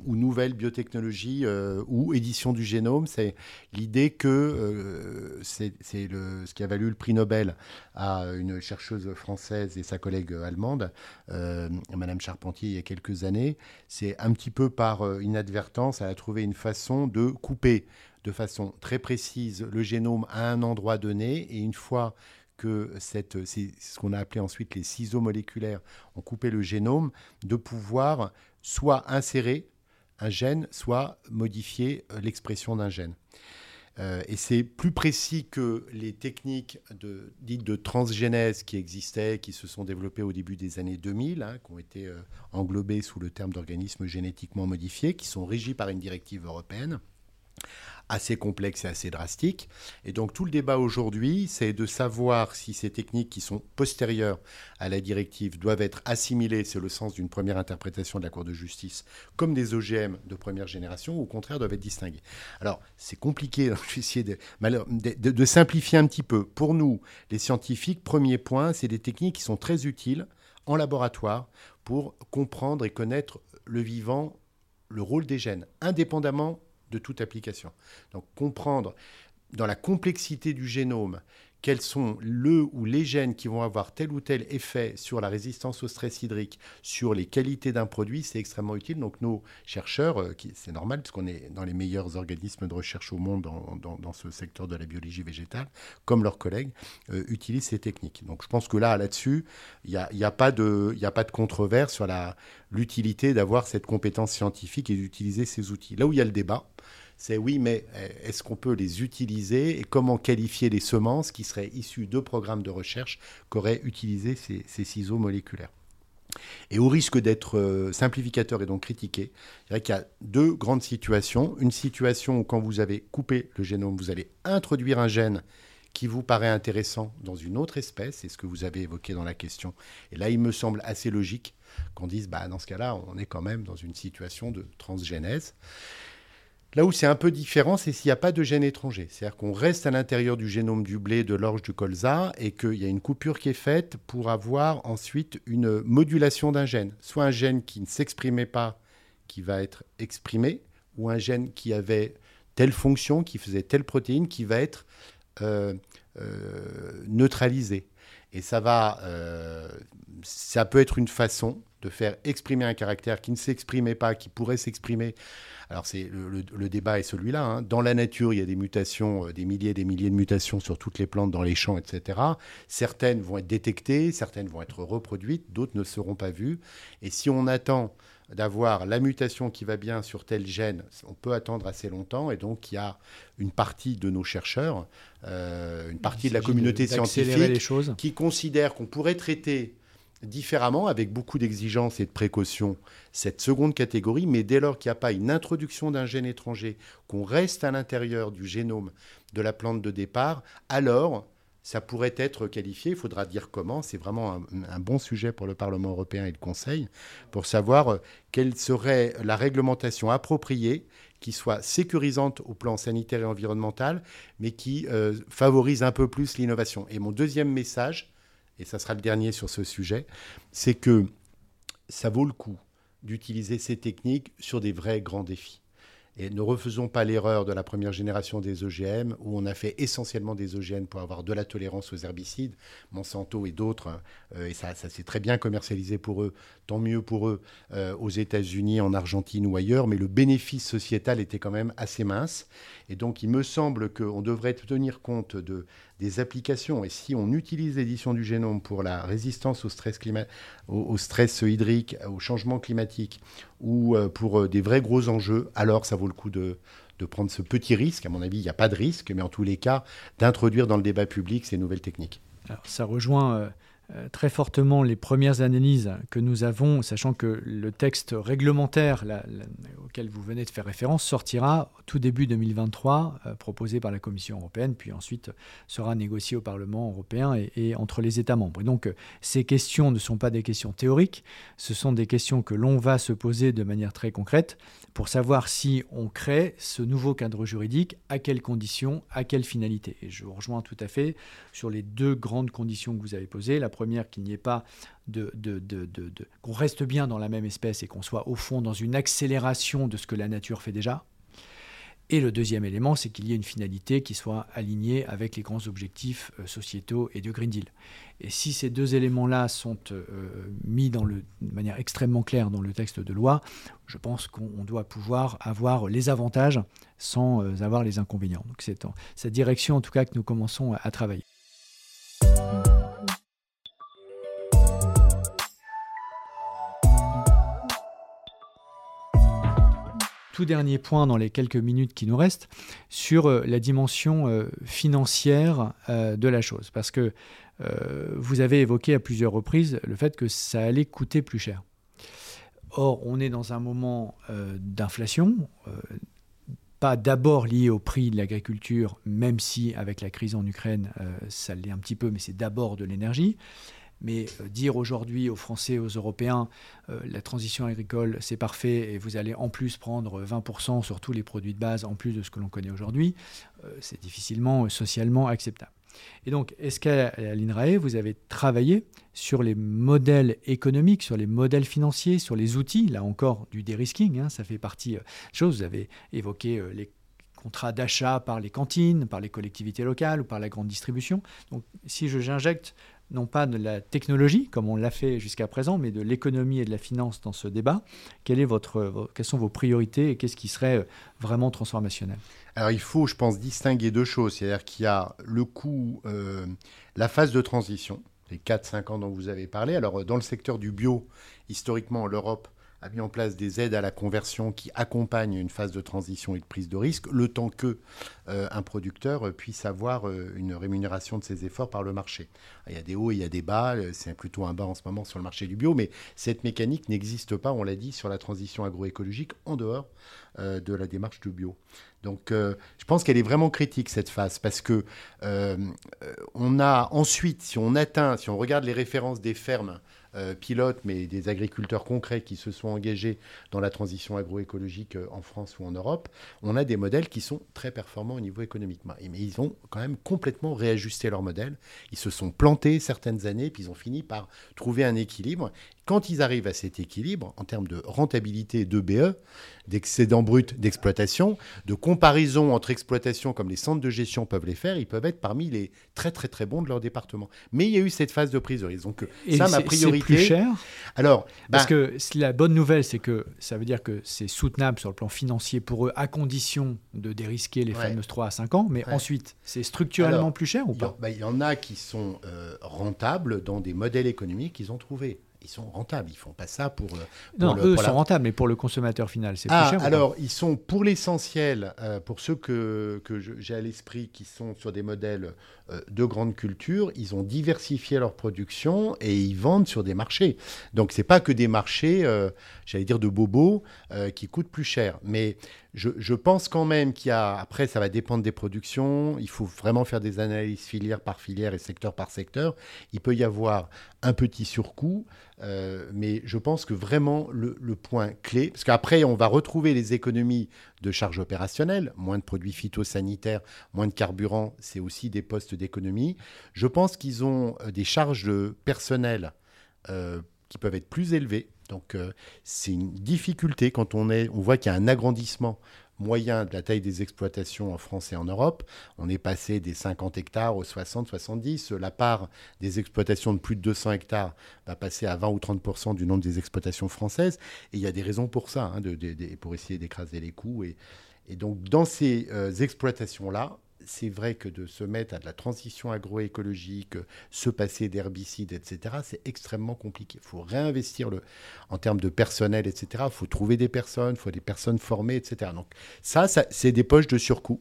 ou nouvelles biotechnologies ou édition du génome. C'est l'idée que c'est ce qui a valu le prix Nobel à une chercheuse française et sa collègue allemande, Madame Charpentier, il y a quelques années. C'est un petit peu par inadvertance, elle a trouvé une façon de couper de façon très précise le génome à un endroit donné. Et une fois que ce qu'on a appelé ensuite les ciseaux moléculaires ont coupé le génome, de pouvoir soit insérer un gène, soit modifier euh, l'expression d'un gène. Euh, et c'est plus précis que les techniques dites de transgénèse qui existaient, qui se sont développées au début des années 2000, hein, qui ont été euh, englobées sous le terme d'organismes génétiquement modifiés, qui sont régis par une directive européenne assez complexe et assez drastique. Et donc tout le débat aujourd'hui, c'est de savoir si ces techniques qui sont postérieures à la directive doivent être assimilées, c'est le sens d'une première interprétation de la Cour de justice, comme des OGM de première génération, ou au contraire doivent être distinguées. Alors c'est compliqué, je vais essayer de simplifier un petit peu. Pour nous, les scientifiques, premier point, c'est des techniques qui sont très utiles en laboratoire pour comprendre et connaître le vivant, le rôle des gènes, indépendamment de toute application. Donc comprendre dans la complexité du génome quels sont le ou les gènes qui vont avoir tel ou tel effet sur la résistance au stress hydrique, sur les qualités d'un produit, c'est extrêmement utile. Donc nos chercheurs, euh, c'est normal puisqu'on est dans les meilleurs organismes de recherche au monde dans, ce secteur de la biologie végétale, comme leurs collègues, euh, utilisent ces techniques. Donc je pense que là, là-dessus, il n'y a, y a, pas de, a pas de controverse sur l'utilité d'avoir cette compétence scientifique et d'utiliser ces outils. Là où il y a le débat, c'est oui, mais euh, est-ce qu'on peut les utiliser et comment qualifier les semences qui seraient issues de programmes de recherche qu'auraient utilisé ces, ciseaux moléculaires? Et au risque d'être euh, simplificateur et donc critiqué, je dirais qu'il y a deux grandes situations. Une situation où quand vous avez coupé le génome, vous allez introduire un gène qui vous paraît intéressant dans une autre espèce, c'est ce que vous avez évoqué dans la question. Et là, il me semble assez logique qu'on dise, bah, dans ce cas-là, on est quand même dans une situation de transgénèse. Là où c'est un peu différent, c'est s'il n'y a pas de gène étranger. C'est-à-dire qu'on reste à l'intérieur du génome du blé, de l'orge, du colza, et qu'il y a une coupure qui est faite pour avoir ensuite une modulation d'un gène. Soit un gène qui ne s'exprimait pas, qui va être exprimé, ou un gène qui avait telle fonction, qui faisait telle protéine, qui va être euh, euh, neutralisé. Et ça va, euh, ça peut être une façon de faire exprimer un caractère qui ne s'exprimait pas, qui pourrait s'exprimer. Alors c'est le, débat est celui-là. Hein. Dans la nature, il y a des mutations, des milliers et des milliers de mutations sur toutes les plantes, dans les champs, etc. Certaines vont être détectées, certaines vont être reproduites, d'autres ne seront pas vues. Et si on attend d'avoir la mutation qui va bien sur tel gène, on peut attendre assez longtemps. Et donc, il y a une partie de nos chercheurs, euh, une partie de la communauté scientifique qui considère qu'on pourrait traiter différemment, avec beaucoup d'exigences et de précautions, cette seconde catégorie, mais dès lors qu'il n'y a pas une introduction d'un gène étranger, qu'on reste à l'intérieur du génome de la plante de départ, alors ça pourrait être qualifié, il faudra dire comment, c'est vraiment un, bon sujet pour le Parlement européen et le Conseil, pour savoir euh, quelle serait la réglementation appropriée qui soit sécurisante au plan sanitaire et environnemental, mais qui euh, favorise un peu plus l'innovation. Et mon deuxième message, et ça sera le dernier sur ce sujet, c'est que ça vaut le coup d'utiliser ces techniques sur des vrais grands défis. Et ne refaisons pas l'erreur de la première génération des OGM, où on a fait essentiellement des OGM pour avoir de la tolérance aux herbicides, Monsanto et d'autres, euh, et ça, ça s'est très bien commercialisé pour eux, tant mieux pour eux, euh, aux États-Unis, en Argentine ou ailleurs, mais le bénéfice sociétal était quand même assez mince. Et donc il me semble qu'on devrait tenir compte de, des applications. Et si on utilise l'édition du génome pour la résistance au stress, climat, au, stress hydrique, au changement climatique, ou euh, pour euh, des vrais gros enjeux, alors ça vaut le coup de, prendre ce petit risque. À mon avis, il n'y a pas de risque, mais en tous les cas, d'introduire dans le débat public ces nouvelles techniques. Alors, ça rejoint euh, très fortement les premières analyses que nous avons, sachant que le texte réglementaire auquel vous venez de faire référence sortira tout début 2023, euh, proposé par la Commission européenne, puis ensuite sera négocié au Parlement européen et, entre les États membres. Et donc euh, ces questions ne sont pas des questions théoriques, ce sont des questions que l'on va se poser de manière très concrète pour savoir si on crée ce nouveau cadre juridique, à quelles conditions, à quelle finalité. Et je vous rejoins tout à fait sur les deux grandes conditions que vous avez posées. La première, qu'il n'y ait pas de, de, de, qu'on reste bien dans la même espèce et qu'on soit au fond dans une accélération de ce que la nature fait déjà. Et le deuxième élément, c'est qu'il y ait une finalité qui soit alignée avec les grands objectifs euh, sociétaux et de Green Deal. Et si ces deux éléments-là sont euh, mis dans le, de manière extrêmement claire dans le texte de loi, je pense qu'on doit pouvoir avoir les avantages sans euh, avoir les inconvénients. Donc c'est cette direction en tout cas que nous commençons à travailler. Tout dernier point dans les quelques minutes qui nous restent sur euh, la dimension euh, financière euh, de la chose. Parce que vous avez évoqué à plusieurs reprises le fait que ça allait coûter plus cher. Or, on est dans un moment d'inflation, pas d'abord lié au prix de l'agriculture, même si avec la crise en Ukraine, ça l'est un petit peu, mais c'est d'abord de l'énergie. Mais euh, dire aujourd'hui aux Français, aux Européens, euh, la transition agricole, c'est parfait et vous allez en plus prendre 20% sur tous les produits de base, en plus de ce que l'on connaît aujourd'hui, euh, c'est difficilement socialement acceptable. Et donc, est-ce qu'à l'INRAE, vous avez travaillé sur les modèles économiques, sur les modèles financiers, sur les outils, là encore, du dérisking, hein, ça fait partie des choses. Vous avez évoqué les contrats d'achat par les cantines, par les collectivités locales ou par la grande distribution. Donc, si j'injecte non pas de la technologie, comme on l'a fait jusqu'à présent, mais de l'économie et de la finance dans ce débat. Quelle est votre, quelles sont vos priorités et qu'est-ce qui serait euh, vraiment transformationnel? Alors il faut, je pense, distinguer deux choses. C'est-à-dire qu'il y a le coût, euh, la phase de transition, les 4-5 ans dont vous avez parlé. Alors dans le secteur du bio, historiquement, l'Europe a mis en place des aides à la conversion qui accompagnent une phase de transition et de prise de risque, le temps que euh, un producteur puisse avoir euh, une rémunération de ses efforts par le marché. Il y a des hauts il y a des bas, euh, c'est plutôt un bas en ce moment sur le marché du bio, mais cette mécanique n'existe pas, on l'a dit, sur la transition agroécologique en dehors de la démarche du bio. Donc je pense qu'elle est vraiment critique cette phase parce que on a ensuite, si on atteint, si on regarde les références des fermes pilotes, mais des agriculteurs concrets qui se sont engagés dans la transition agroécologique en France ou en Europe, on a des modèles qui sont très performants au niveau économique. Mais ils ont quand même complètement réajusté leur modèle. Ils se sont plantés certaines années, puis ils ont fini par trouver un équilibre. Quand ils arrivent à cet équilibre, en termes de rentabilité d'EBE, d'excédent brut d'exploitation, de comparaison entre exploitations comme les centres de gestion peuvent les faire, ils peuvent être parmi les très très très bons de leur département. Mais il y a eu cette phase de prise de risque. Donc Et ça, ma priorité. C'est plus cher? Alors, parce bah que la bonne nouvelle, c'est que ça veut dire que c'est soutenable sur le plan financier pour eux, à condition de dérisquer les fameuses 3 à 5 ans. Mais ensuite, c'est structurellement plus cher ou pas? bah, Il y, en a qui sont euh, rentables dans des modèles économiques qu'ils ont trouvés ils sont rentables. Ils font pas ça pour. Euh, non, eux sont rentables, mais pour le consommateur final, c'est ah, plus cher. Alors, ils sont pour l'essentiel, euh, pour ceux que, que j'ai à l'esprit qui sont sur des modèles euh, de grande culture, ils ont diversifié leur production et ils vendent sur des marchés. Donc, c'est pas que des marchés, j'allais dire, de bobos qui coûtent plus cher. Mais je, je pense quand même qu'il y a. Après, ça va dépendre des productions. Il faut vraiment faire des analyses filière par filière et secteur par secteur. Il peut y avoir un petit surcoût. Euh, mais je pense que vraiment le, point clé, parce qu'après on va retrouver les économies de charges opérationnelles, moins de produits phytosanitaires, moins de carburant, c'est aussi des postes d'économie. Je pense qu'ils ont euh, des charges de personnel euh, qui peuvent être plus élevées. Donc c'est une difficulté quand on, est, on voit qu'il y a un agrandissement moyen de la taille des exploitations en France et en Europe. On est passé des 50 hectares aux 60, 70. La part des exploitations de plus de 200 hectares va passer à 20 ou 30 du nombre des exploitations françaises. Et il y a des raisons pour ça, hein, pour essayer d'écraser les coûts. Et, donc, dans ces euh, exploitations-là, c'est vrai que de se mettre à de la transition agroécologique, se passer d'herbicides, etc., c'est extrêmement compliqué. Il faut réinvestir le, en termes de personnel, etc. Il faut trouver des personnes, il faut des personnes formées, etc. Donc ça, c'est des poches de surcoût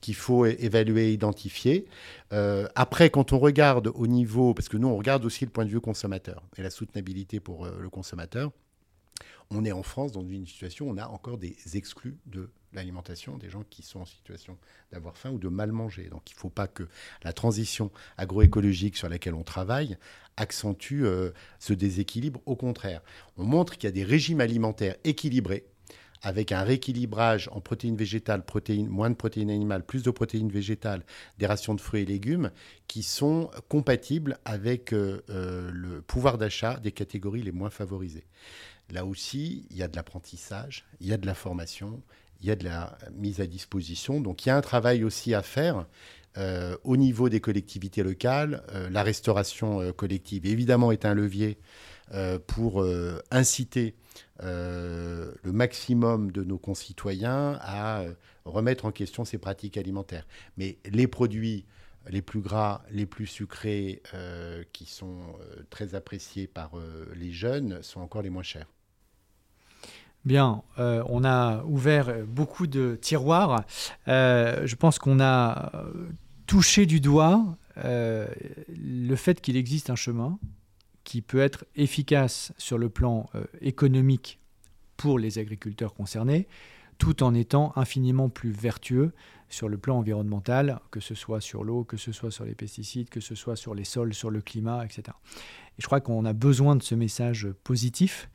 qu'il faut évaluer, identifier. Euh, après, quand on regarde au niveau, parce que nous, on regarde aussi le point de vue consommateur et la soutenabilité pour euh, le consommateur, on est en France dans une situation où on a encore des exclus de l'alimentation des gens qui sont en situation d'avoir faim ou de mal manger. Donc il ne faut pas que la transition agroécologique sur laquelle on travaille accentue euh, ce déséquilibre. Au contraire, on montre qu'il y a des régimes alimentaires équilibrés avec un rééquilibrage en protéines végétales, protéines, moins de protéines animales, plus de protéines végétales, des rations de fruits et légumes, qui sont compatibles avec euh, euh, le pouvoir d'achat des catégories les moins favorisées. Là aussi, il y a de l'apprentissage, il y a de la formation, il y a de la mise à disposition. Donc il y a un travail aussi à faire euh, au niveau des collectivités locales. Euh, la restauration euh, collective, évidemment, est un levier pour inciter le maximum de nos concitoyens à remettre en question ces pratiques alimentaires. Mais les produits les plus gras, les plus sucrés, qui sont très appréciés par les jeunes, sont encore les moins chers. Bien, euh, on a ouvert beaucoup de tiroirs. Euh, je pense qu'on a euh, touché du doigt le fait qu'il existe un chemin qui peut être efficace sur le plan économique pour les agriculteurs concernés, tout en étant infiniment plus vertueux sur le plan environnemental, que ce soit sur l'eau, que ce soit sur les pesticides, que ce soit sur les sols, sur le climat, etc. Et je crois qu'on a besoin de ce message positif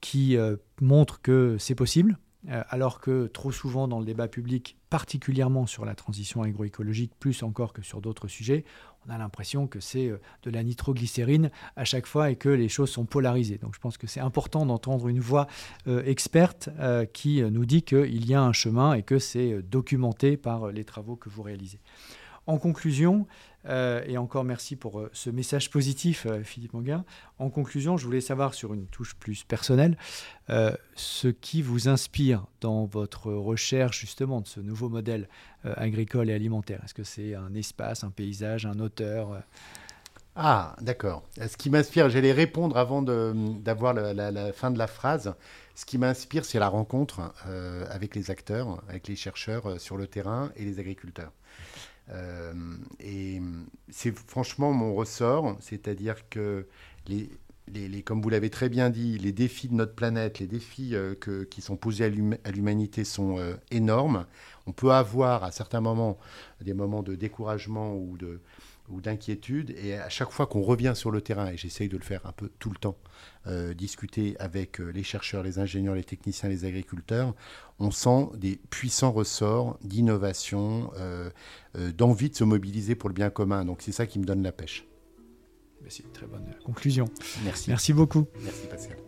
qui euh, montre que c'est possible, euh, alors que trop souvent dans le débat public, particulièrement sur la transition agroécologique, plus encore que sur d'autres sujets, on a l'impression que c'est euh, de la nitroglycérine à chaque fois et que les choses sont polarisées. Donc je pense que c'est important d'entendre une voix experte qui nous dit qu'il y a un chemin et que c'est documenté par les travaux que vous réalisez. En conclusion, euh, et encore merci pour euh, ce message positif, euh, Philippe Manguin. En conclusion, je voulais savoir sur une touche plus personnelle ce qui vous inspire dans votre recherche justement de ce nouveau modèle agricole et alimentaire. Est-ce que c'est un espace, un paysage, un auteur Ah, d'accord. Ce qui m'inspire, j'allais répondre avant d'avoir la, fin de la phrase. Ce qui m'inspire, c'est la rencontre avec les acteurs, avec les chercheurs sur le terrain et les agriculteurs. Euh, et c'est franchement mon ressort, c'est-à-dire que les, les, comme vous l'avez très bien dit, les défis de notre planète, les défis euh, que, qui sont posés à l'humanité sont euh, énormes. On peut avoir à certains moments des moments de découragement ou de, ou d'inquiétude. Et à chaque fois qu'on revient sur le terrain, et j'essaye de le faire un peu tout le temps, euh, discuter avec euh, les chercheurs, les ingénieurs, les techniciens, les agriculteurs, on sent des puissants ressorts d'innovation, euh, d'envie de se mobiliser pour le bien commun. Donc c'est ça qui me donne la pêche. C'est une très bonne conclusion. Merci. Merci beaucoup. Merci Pascal.